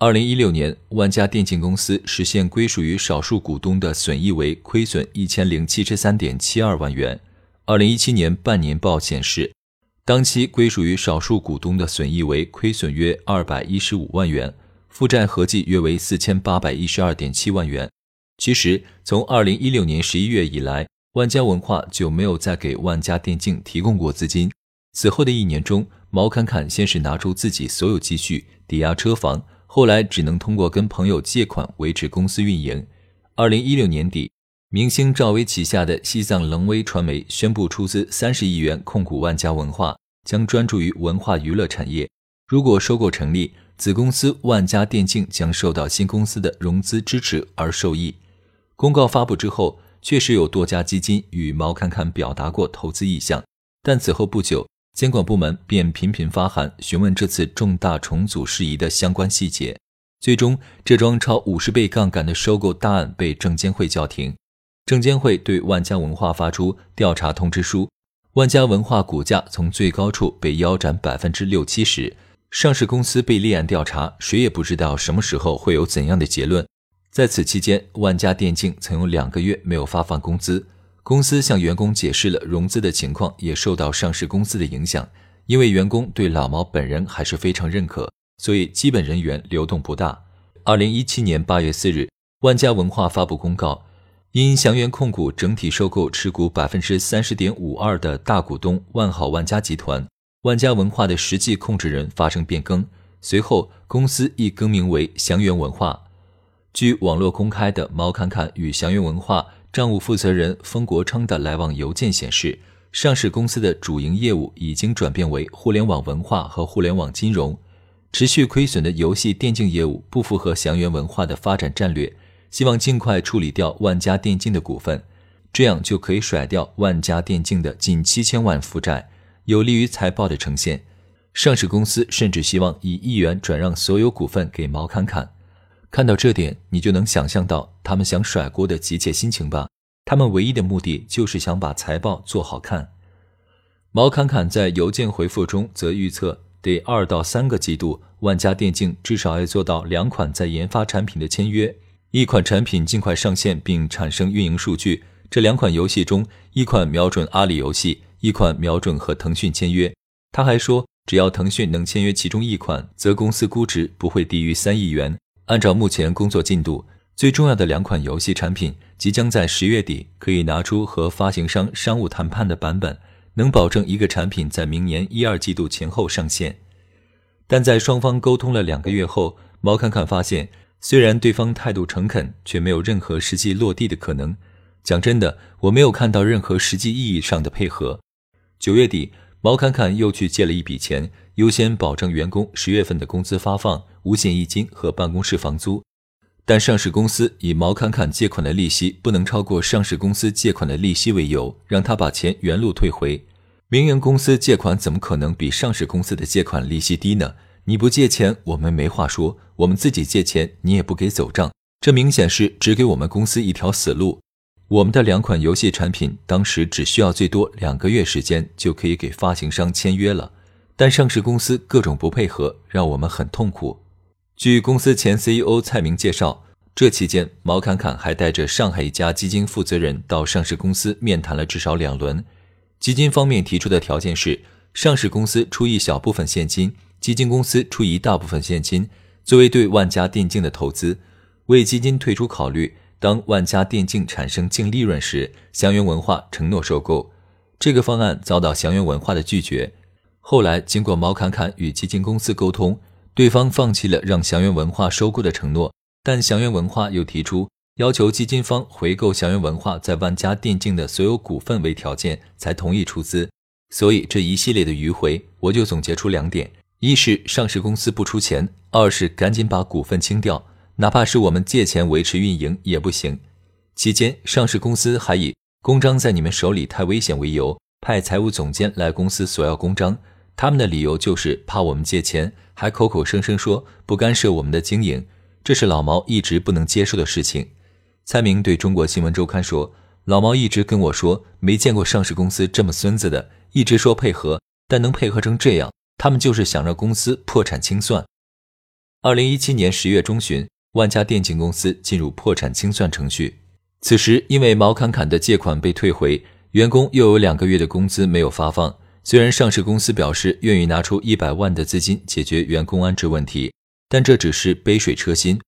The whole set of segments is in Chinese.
二零一六年，万家电竞公司实现归属于少数股东的损益为亏损一千零七十三点七二万元。二零一七年半年报显示，当期归属于少数股东的损益为亏损约二百一十五万元，负债合计约为四千八百一十二点七万元。其实，从二零一六年十一月以来，万家文化就没有再给万家电竞提供过资金。此后的一年中，毛侃侃先是拿出自己所有积蓄抵押车房。后来只能通过跟朋友借款维持公司运营。二零一六年底，明星赵薇旗下的西藏棱威传媒宣布出资三十亿元控股万家文化，将专注于文化娱乐产业。如果收购成立，子公司万家电竞将受到新公司的融资支持而受益。公告发布之后，确实有多家基金与毛侃侃表达过投资意向，但此后不久。监管部门便频频发函询问这次重大重组事宜的相关细节，最终这桩超五十倍杠杆的收购大案被证监会叫停。证监会对万家文化发出调查通知书，万家文化股价从最高处被腰斩百分之六七十，上市公司被立案调查，谁也不知道什么时候会有怎样的结论。在此期间，万家电竞曾有两个月没有发放工资。公司向员工解释了融资的情况，也受到上市公司的影响。因为员工对老毛本人还是非常认可，所以基本人员流动不大。二零一七年八月四日，万家文化发布公告，因祥源控股整体收购持股百分之三十点五二的大股东万好万家集团，万家文化的实际控制人发生变更。随后，公司亦更名为祥源文化。据网络公开的毛侃侃与祥源文化。账务负责人封国昌的来往邮件显示，上市公司的主营业务已经转变为互联网文化和互联网金融，持续亏损的游戏电竞业务不符合祥源文化的发展战略，希望尽快处理掉万家电竞的股份，这样就可以甩掉万家电竞的近七千万负债，有利于财报的呈现。上市公司甚至希望以亿元转让所有股份给毛侃侃。看到这点，你就能想象到他们想甩锅的急切心情吧？他们唯一的目的就是想把财报做好看。毛侃侃在邮件回复中则预测，得二到三个季度，万家电竞至少要做到两款在研发产品的签约，一款产品尽快上线并产生运营数据。这两款游戏中，一款瞄准阿里游戏，一款瞄准和腾讯签约。他还说，只要腾讯能签约其中一款，则公司估值不会低于三亿元。按照目前工作进度，最重要的两款游戏产品即将在十月底可以拿出和发行商商务谈判的版本，能保证一个产品在明年一二季度前后上线。但在双方沟通了两个月后，毛侃侃发现，虽然对方态度诚恳，却没有任何实际落地的可能。讲真的，我没有看到任何实际意义上的配合。九月底，毛侃侃又去借了一笔钱，优先保证员工十月份的工资发放。五险一金和办公室房租，但上市公司以毛侃侃借款的利息不能超过上市公司借款的利息为由，让他把钱原路退回。民营公司借款怎么可能比上市公司的借款利息低呢？你不借钱，我们没话说；我们自己借钱，你也不给走账，这明显是只给我们公司一条死路。我们的两款游戏产品当时只需要最多两个月时间就可以给发行商签约了，但上市公司各种不配合，让我们很痛苦。据公司前 CEO 蔡明介绍，这期间毛侃侃还带着上海一家基金负责人到上市公司面谈了至少两轮。基金方面提出的条件是，上市公司出一小部分现金，基金公司出一大部分现金，作为对万家电竞的投资。为基金退出考虑，当万家电竞产生净利润时，祥源文化承诺收购。这个方案遭到祥源文化的拒绝。后来经过毛侃侃与基金公司沟通。对方放弃了让祥源文化收购的承诺，但祥源文化又提出要求基金方回购祥源文化在万家电竞的所有股份为条件，才同意出资。所以这一系列的迂回，我就总结出两点：一是上市公司不出钱；二是赶紧把股份清掉。哪怕是我们借钱维持运营也不行。期间，上市公司还以公章在你们手里太危险为由，派财务总监来公司索要公章。他们的理由就是怕我们借钱，还口口声声说不干涉我们的经营。这是老毛一直不能接受的事情。蔡明对中国新闻周刊说：“老毛一直跟我说，没见过上市公司这么孙子的，一直说配合，但能配合成这样，他们就是想让公司破产清算。”二零一七年十月中旬，万家电竞公司进入破产清算程序。此时，因为毛侃侃的借款被退回，员工又有两个月的工资没有发放。虽然上市公司表示愿意拿出一百万的资金解决员工安置问题，但这只是杯水车薪。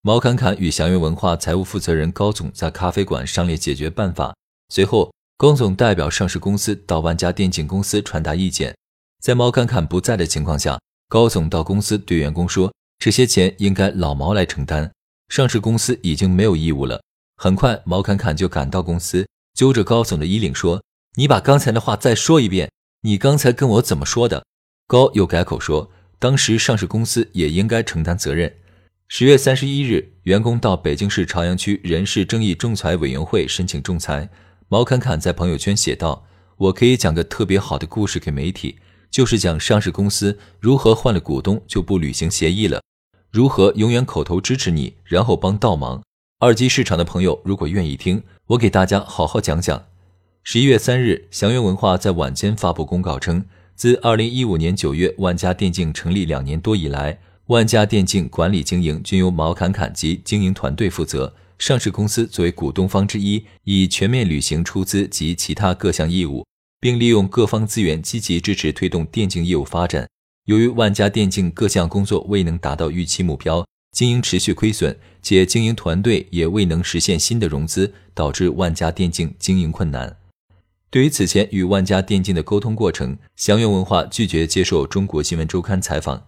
毛侃侃与祥源文化财务负责人高总在咖啡馆商量解决办法。随后，高总代表上市公司到万家电竞公司传达意见。在毛侃侃不在的情况下，高总到公司对员工说：“这些钱应该老毛来承担，上市公司已经没有义务了。”很快，毛侃侃就赶到公司，揪着高总的衣领说：“你把刚才的话再说一遍，你刚才跟我怎么说的？”高又改口说：“当时上市公司也应该承担责任。”十月三十一日，员工到北京市朝阳区人事争议仲裁委员会申请仲裁。毛侃侃在朋友圈写道：“我可以讲个特别好的故事给媒体，就是讲上市公司如何换了股东就不履行协议了，如何永远口头支持你，然后帮倒忙。”二级市场的朋友，如果愿意听，我给大家好好讲讲。十一月三日，祥源文化在晚间发布公告称，自二零一五年九月万家电竞成立两年多以来，万家电竞管理经营均由毛侃侃及经营团队负责。上市公司作为股东方之一，已全面履行出资及其他各项义务，并利用各方资源积极支持推动电竞业务发展。由于万家电竞各项工作未能达到预期目标。经营持续亏损，且经营团队也未能实现新的融资，导致万家电竞经营困难。对于此前与万家电竞的沟通过程，祥源文化拒绝接受中国新闻周刊采访。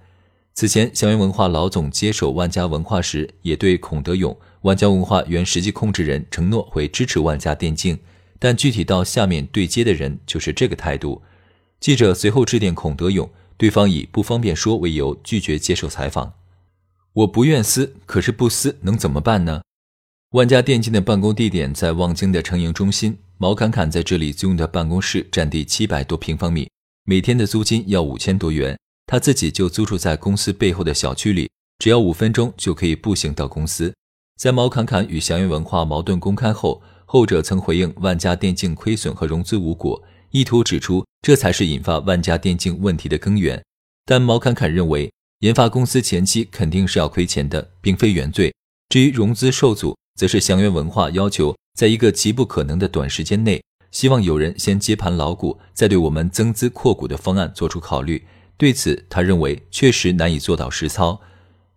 此前，祥源文化老总接手万家文化时，也对孔德勇、万家文化原实际控制人承诺会支持万家电竞，但具体到下面对接的人就是这个态度。记者随后致电孔德勇，对方以不方便说为由拒绝接受采访。我不愿撕，可是不撕能怎么办呢？万家电竞的办公地点在望京的成营中心，毛侃侃在这里租用的办公室占地七百多平方米，每天的租金要五千多元。他自己就租住在公司背后的小区里，只要五分钟就可以步行到公司。在毛侃侃与祥云文化矛盾公开后，后者曾回应万家电竞亏损和融资无果，意图指出这才是引发万家电竞问题的根源。但毛侃侃认为。研发公司前期肯定是要亏钱的，并非原罪。至于融资受阻，则是祥源文化要求在一个极不可能的短时间内，希望有人先接盘老股，再对我们增资扩股的方案做出考虑。对此，他认为确实难以做到实操。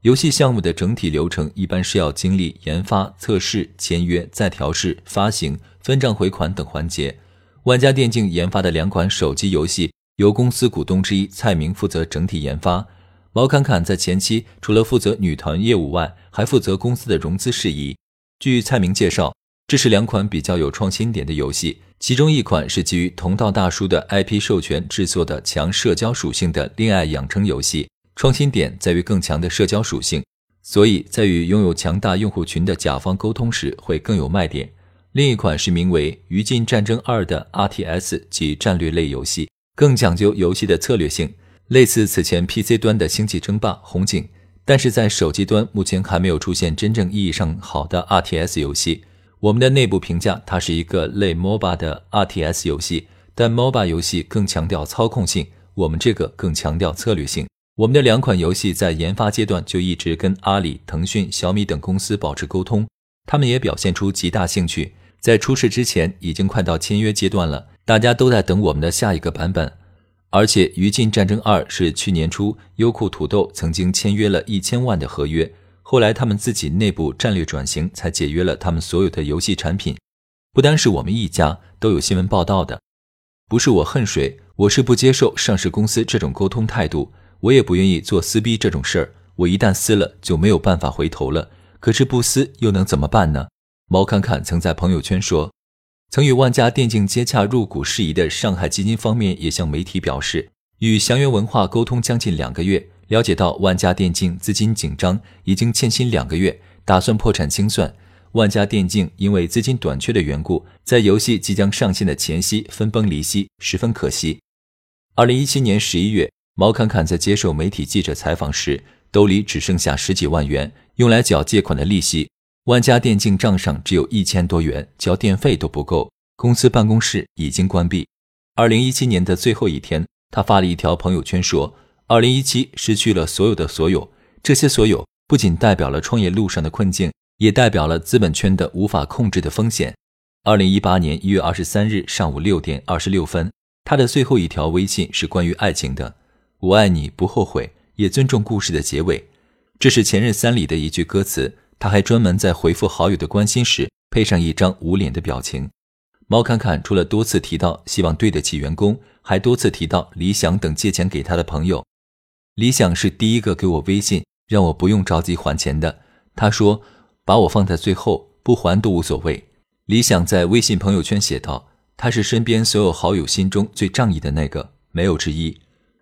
游戏项目的整体流程一般是要经历研发、测试、签约、再调试、发行、分账回款等环节。万家电竞研发的两款手机游戏，由公司股东之一蔡明负责整体研发。毛侃侃在前期除了负责女团业务外，还负责公司的融资事宜。据蔡明介绍，这是两款比较有创新点的游戏，其中一款是基于同道大叔的 IP 授权制作的强社交属性的恋爱养成游戏，创新点在于更强的社交属性，所以在与拥有强大用户群的甲方沟通时会更有卖点。另一款是名为《余烬战争二》的 RTS 及战略类游戏，更讲究游戏的策略性。类似此前 PC 端的《星际争霸》《红警》，但是在手机端目前还没有出现真正意义上好的 RTS 游戏。我们的内部评价，它是一个类 MOBA 的 RTS 游戏，但 MOBA 游戏更强调操控性，我们这个更强调策略性。我们的两款游戏在研发阶段就一直跟阿里、腾讯、小米等公司保持沟通，他们也表现出极大兴趣。在出事之前，已经快到签约阶段了，大家都在等我们的下一个版本。而且，《于禁战争二》是去年初优酷土豆曾经签约了一千万的合约，后来他们自己内部战略转型，才解约了他们所有的游戏产品。不单是我们一家，都有新闻报道的。不是我恨谁，我是不接受上市公司这种沟通态度，我也不愿意做撕逼这种事儿。我一旦撕了，就没有办法回头了。可是不撕又能怎么办呢？毛侃侃曾在朋友圈说。曾与万家电竞接洽入股事宜的上海基金方面也向媒体表示，与祥源文化沟通将近两个月，了解到万家电竞资金紧张，已经欠薪两个月，打算破产清算。万家电竞因为资金短缺的缘故，在游戏即将上线的前夕分崩离析，十分可惜。二零一七年十一月，毛侃侃在接受媒体记者采访时，兜里只剩下十几万元，用来缴借款的利息。万家电竞账上只有一千多元，交电费都不够。公司办公室已经关闭。二零一七年的最后一天，他发了一条朋友圈说：“二零一七失去了所有的所有，这些所有不仅代表了创业路上的困境。”也代表了资本圈的无法控制的风险。二零一八年一月二十三日上午六点二十六分，他的最后一条微信是关于爱情的：“我爱你，不后悔，也尊重故事的结尾。”这是前任三里的一句歌词。他还专门在回复好友的关心时配上一张捂脸的表情。毛侃侃除了多次提到希望对得起员工，还多次提到理想等借钱给他的朋友。理想是第一个给我微信让我不用着急还钱的。他说。把我放在最后，不还都无所谓。李想在微信朋友圈写道：“他是身边所有好友心中最仗义的那个，没有之一。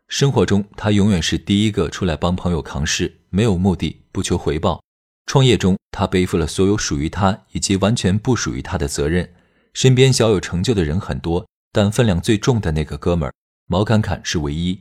生活中，他永远是第一个出来帮朋友扛事，没有目的，不求回报。创业中，他背负了所有属于他以及完全不属于他的责任。身边小有成就的人很多，但分量最重的那个哥们儿毛侃侃是唯一。